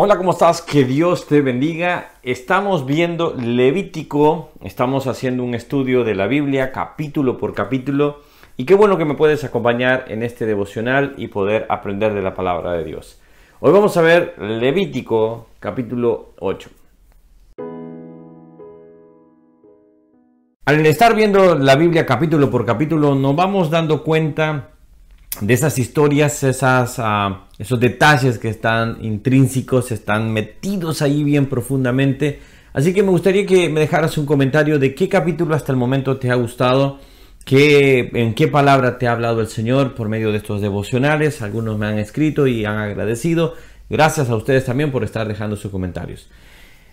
Hola, ¿cómo estás? Que Dios te bendiga. Estamos viendo Levítico, estamos haciendo un estudio de la Biblia capítulo por capítulo y qué bueno que me puedes acompañar en este devocional y poder aprender de la palabra de Dios. Hoy vamos a ver Levítico capítulo 8. Al estar viendo la Biblia capítulo por capítulo nos vamos dando cuenta de esas historias, esas, ah, esos detalles que están intrínsecos, están metidos ahí bien profundamente. Así que me gustaría que me dejaras un comentario de qué capítulo hasta el momento te ha gustado, qué, en qué palabra te ha hablado el Señor por medio de estos devocionales. Algunos me han escrito y han agradecido. Gracias a ustedes también por estar dejando sus comentarios.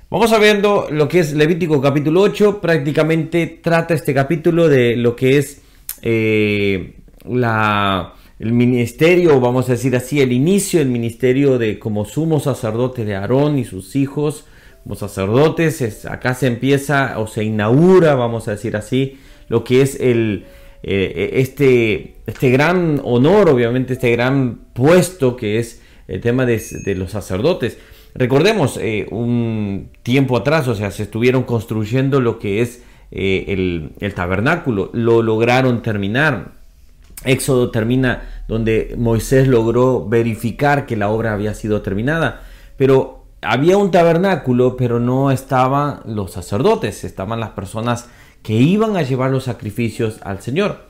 Vamos a viendo lo que es Levítico capítulo 8. Prácticamente trata este capítulo de lo que es eh, la el ministerio, vamos a decir así, el inicio del ministerio de como sumo sacerdote de Aarón y sus hijos como sacerdotes. acá se empieza o se inaugura, vamos a decir así, lo que es el, eh, este, este gran honor, obviamente, este gran puesto que es el tema de, los sacerdotes. Recordemos, eh, un tiempo atrás, o sea, se estuvieron construyendo lo que es eh, el, el tabernáculo, lo lograron terminar Éxodo termina donde Moisés logró verificar que la obra había sido terminada, pero había un tabernáculo, pero no estaban los sacerdotes, estaban las personas que iban a llevar los sacrificios al Señor.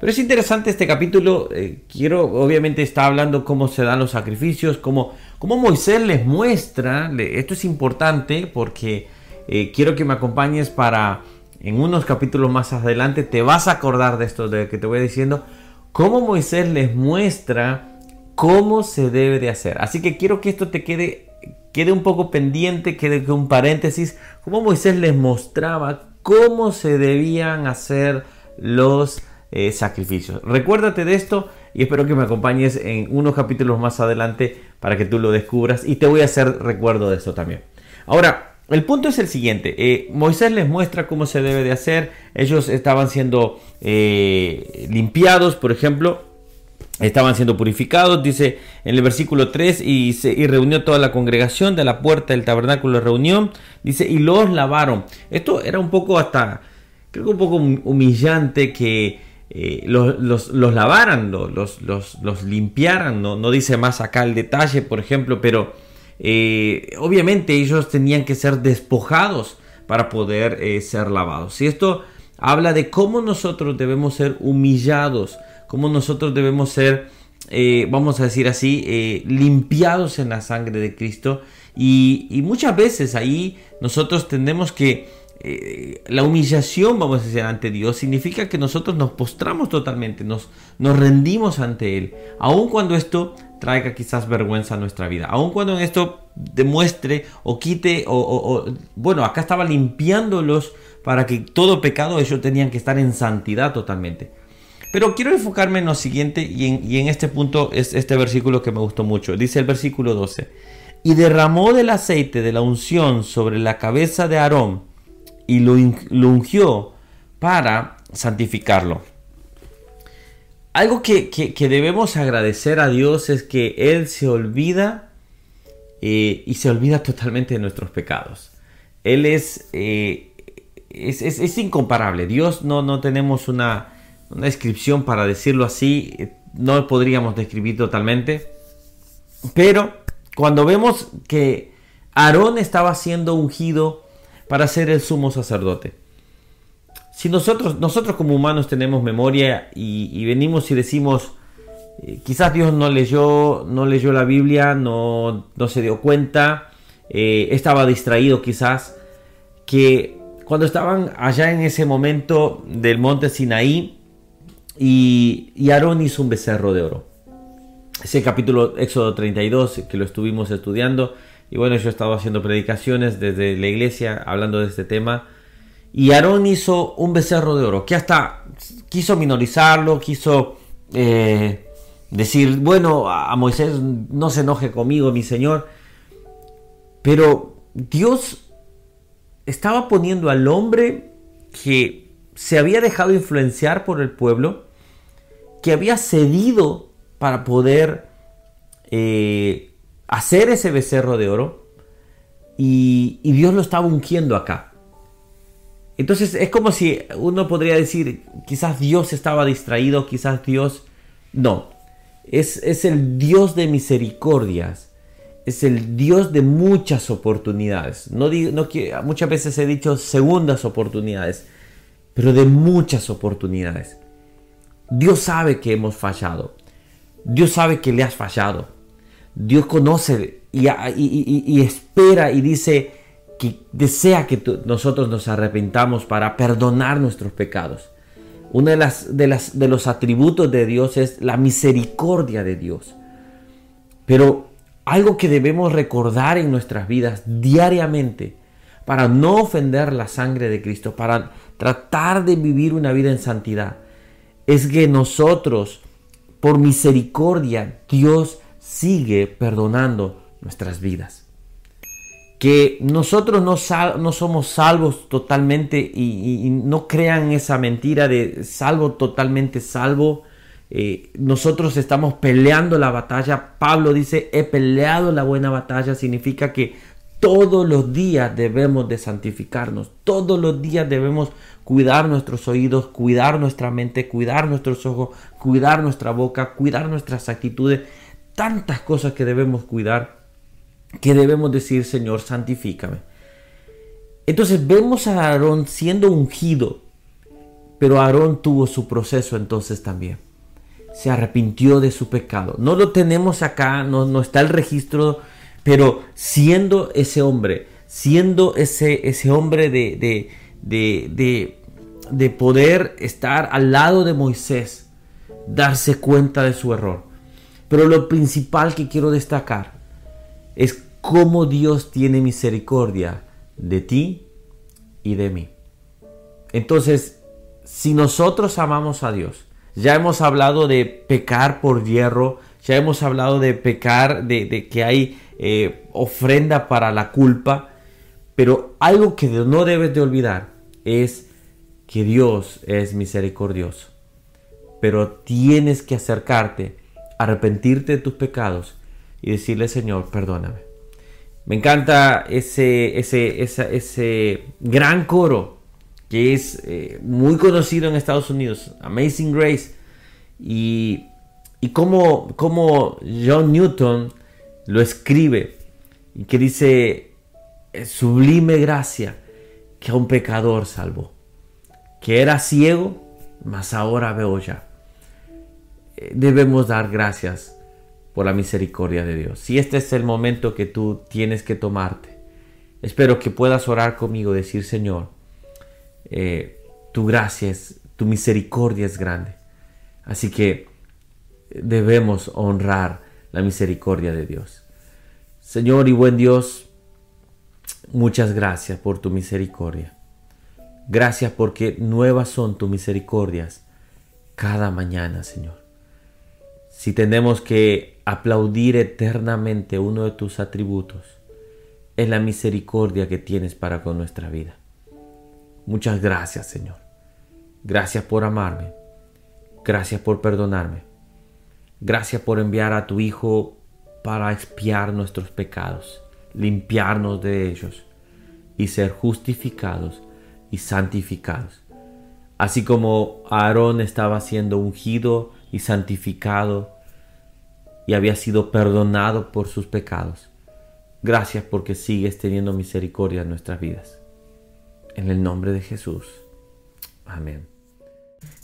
Pero es interesante este capítulo, eh, quiero, obviamente está hablando cómo se dan los sacrificios, cómo, Moisés les muestra, esto es importante porque eh, quiero que me acompañes para en unos capítulos más adelante, te vas a acordar de esto de que te voy diciendo, cómo Moisés les muestra cómo se debe de hacer. Así que quiero que esto te quede, quede un poco pendiente, quede un paréntesis, cómo Moisés les mostraba cómo se debían hacer los eh, sacrificios. Recuérdate de esto y espero que me acompañes en unos capítulos más adelante para que tú lo descubras y te voy a hacer recuerdo de eso también. Ahora, el punto es el siguiente, eh, Moisés les muestra cómo se debe de hacer, ellos estaban siendo eh, limpiados, por ejemplo, estaban siendo purificados, dice en el versículo 3, y, y reunió toda la congregación de la puerta del tabernáculo de reunión, dice, y los lavaron. Esto era un poco hasta, creo que un poco humillante que eh, los, los, lavaran, los, los, los limpiaran, no, no dice más acá el detalle, por ejemplo, pero eh, obviamente ellos tenían que ser despojados para poder eh, ser lavados. Y esto habla de cómo nosotros debemos ser humillados, cómo nosotros debemos ser, eh, vamos a decir así, limpiados en la sangre de Cristo. Y, muchas veces ahí nosotros tenemos que la humillación, vamos a decir, ante Dios significa que nosotros nos postramos totalmente, nos, nos rendimos ante Él, aun cuando esto traiga quizás vergüenza a nuestra vida, aun cuando esto demuestre o quite, o, bueno, acá estaba limpiándolos para que todo pecado ellos tenían que estar en santidad totalmente. Pero quiero enfocarme en lo siguiente en, y en este punto es este versículo que me gustó mucho. Dice el versículo 12. Y derramó del aceite de la unción sobre la cabeza de Aarón y lo, ungió para santificarlo. Algo que, debemos agradecer a Dios es que Él se olvida eh, y se olvida totalmente de nuestros pecados. Él es, eh, es, incomparable. Dios no, no tenemos una, una descripción para decirlo así. No podríamos describir totalmente. Pero cuando vemos que Aarón estaba siendo ungido para ser el sumo sacerdote. Si nosotros, nosotros como humanos tenemos memoria y, venimos y decimos, eh, quizás Dios no leyó, no leyó la Biblia, no, no se dio cuenta, eh, estaba distraído quizás, que cuando estaban allá en ese momento del monte Sinaí y, y Aarón hizo un becerro de oro. Ese capítulo Éxodo 32 que lo estuvimos estudiando, y bueno, yo he estado haciendo predicaciones desde la iglesia hablando de este tema. Y Aarón hizo un becerro de oro, que hasta quiso minorizarlo, quiso eh, decir, bueno, a Moisés no se enoje conmigo, mi Señor. Pero Dios estaba poniendo al hombre que se había dejado influenciar por el pueblo, que había cedido para poder eh, hacer ese becerro de oro y, y Dios lo estaba ungiendo acá. Entonces es como si uno podría decir, quizás Dios estaba distraído, quizás Dios... No, es, es el Dios de misericordias, es el Dios de muchas oportunidades. No, no, muchas veces he dicho segundas oportunidades, pero de muchas oportunidades. Dios sabe que hemos fallado. Dios sabe que le has fallado. Dios conoce y, y espera y dice, que desea que nosotros nos arrepentamos para perdonar nuestros pecados. Uno de, las, de, las, de los atributos de Dios es la misericordia de Dios. Pero algo que debemos recordar en nuestras vidas diariamente para no ofender la sangre de Cristo, para tratar de vivir una vida en santidad, es que nosotros, por misericordia, Dios sigue perdonando nuestras vidas que nosotros no, somos salvos totalmente y, no crean esa mentira de salvo totalmente salvo. Eh, nosotros estamos peleando la batalla. Pablo dice, he peleado la buena batalla. Significa que todos los días debemos de santificarnos. Todos los días debemos cuidar nuestros oídos, cuidar nuestra mente, cuidar nuestros ojos, cuidar nuestra boca, cuidar nuestras actitudes. Tantas cosas que debemos cuidar que debemos decir, Señor, santifícame. Entonces vemos a Aarón siendo ungido, pero Aarón tuvo su proceso entonces también. Se arrepintió de su pecado. No lo tenemos acá, no, no está el registro, pero siendo ese hombre, siendo ese, ese hombre de, de, de, de poder estar al lado de Moisés, darse cuenta de su error. Pero lo principal que quiero destacar es cómo Dios tiene misericordia de ti y de mí. Entonces, si nosotros amamos a Dios, ya hemos hablado de pecar por hierro, ya hemos hablado de pecar, de, que hay eh, ofrenda para la culpa, pero algo que no debes de olvidar es que Dios es misericordioso. Pero tienes que acercarte, arrepentirte de tus pecados y decirle, Señor, perdóname. Me encanta ese, ese, ese gran coro que es eh, muy conocido en Estados Unidos, Amazing Grace. Y, y como, como John Newton lo escribe y que dice, sublime gracia que a un pecador salvó, que era ciego, mas ahora veo ya. Eh, debemos dar gracias por la misericordia de Dios. Si este es el momento que tú tienes que tomarte, espero que puedas orar conmigo, decir Señor, eh, tu gracia es, tu misericordia es grande. Así que debemos honrar la misericordia de Dios. Señor y buen Dios, muchas gracias por tu misericordia. Gracias porque nuevas son tus misericordias cada mañana, Señor. Si tenemos que aplaudir eternamente uno de tus atributos es la misericordia que tienes para con nuestra vida. Muchas gracias, Señor. Gracias por amarme. Gracias por perdonarme. Gracias por enviar a tu Hijo para expiar nuestros pecados, limpiarnos de ellos y ser justificados y santificados. Así como Aarón estaba siendo ungido y santificado y había sido perdonado por sus pecados. Gracias porque sigues teniendo misericordia en nuestras vidas. En el nombre de Jesús. Amén.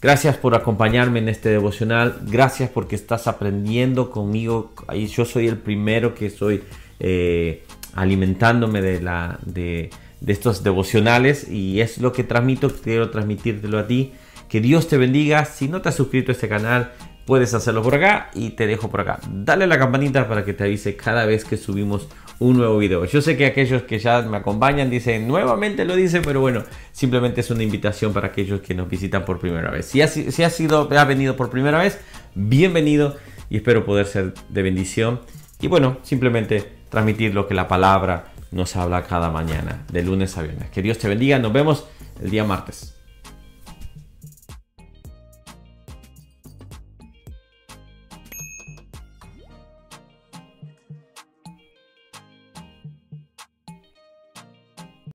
Gracias por acompañarme en este devocional. Gracias porque estás aprendiendo conmigo. Yo soy el primero que estoy eh, alimentándome de, la, de, de estos devocionales y es lo que transmito. Quiero transmitírtelo a ti. Que Dios te bendiga. Si no te has suscrito a este canal, puedes hacerlo por acá y te dejo por acá. Dale la campanita para que te avise cada vez que subimos un nuevo video. Yo sé que aquellos que ya me acompañan dicen nuevamente lo dice, pero bueno, simplemente es una invitación para aquellos que nos visitan por primera vez. Si has, si has sido, has venido por primera vez, bienvenido y espero poder ser de bendición. Y bueno, simplemente transmitir lo que la palabra nos habla cada mañana, de lunes a viernes. Que Dios te bendiga, nos vemos el día martes.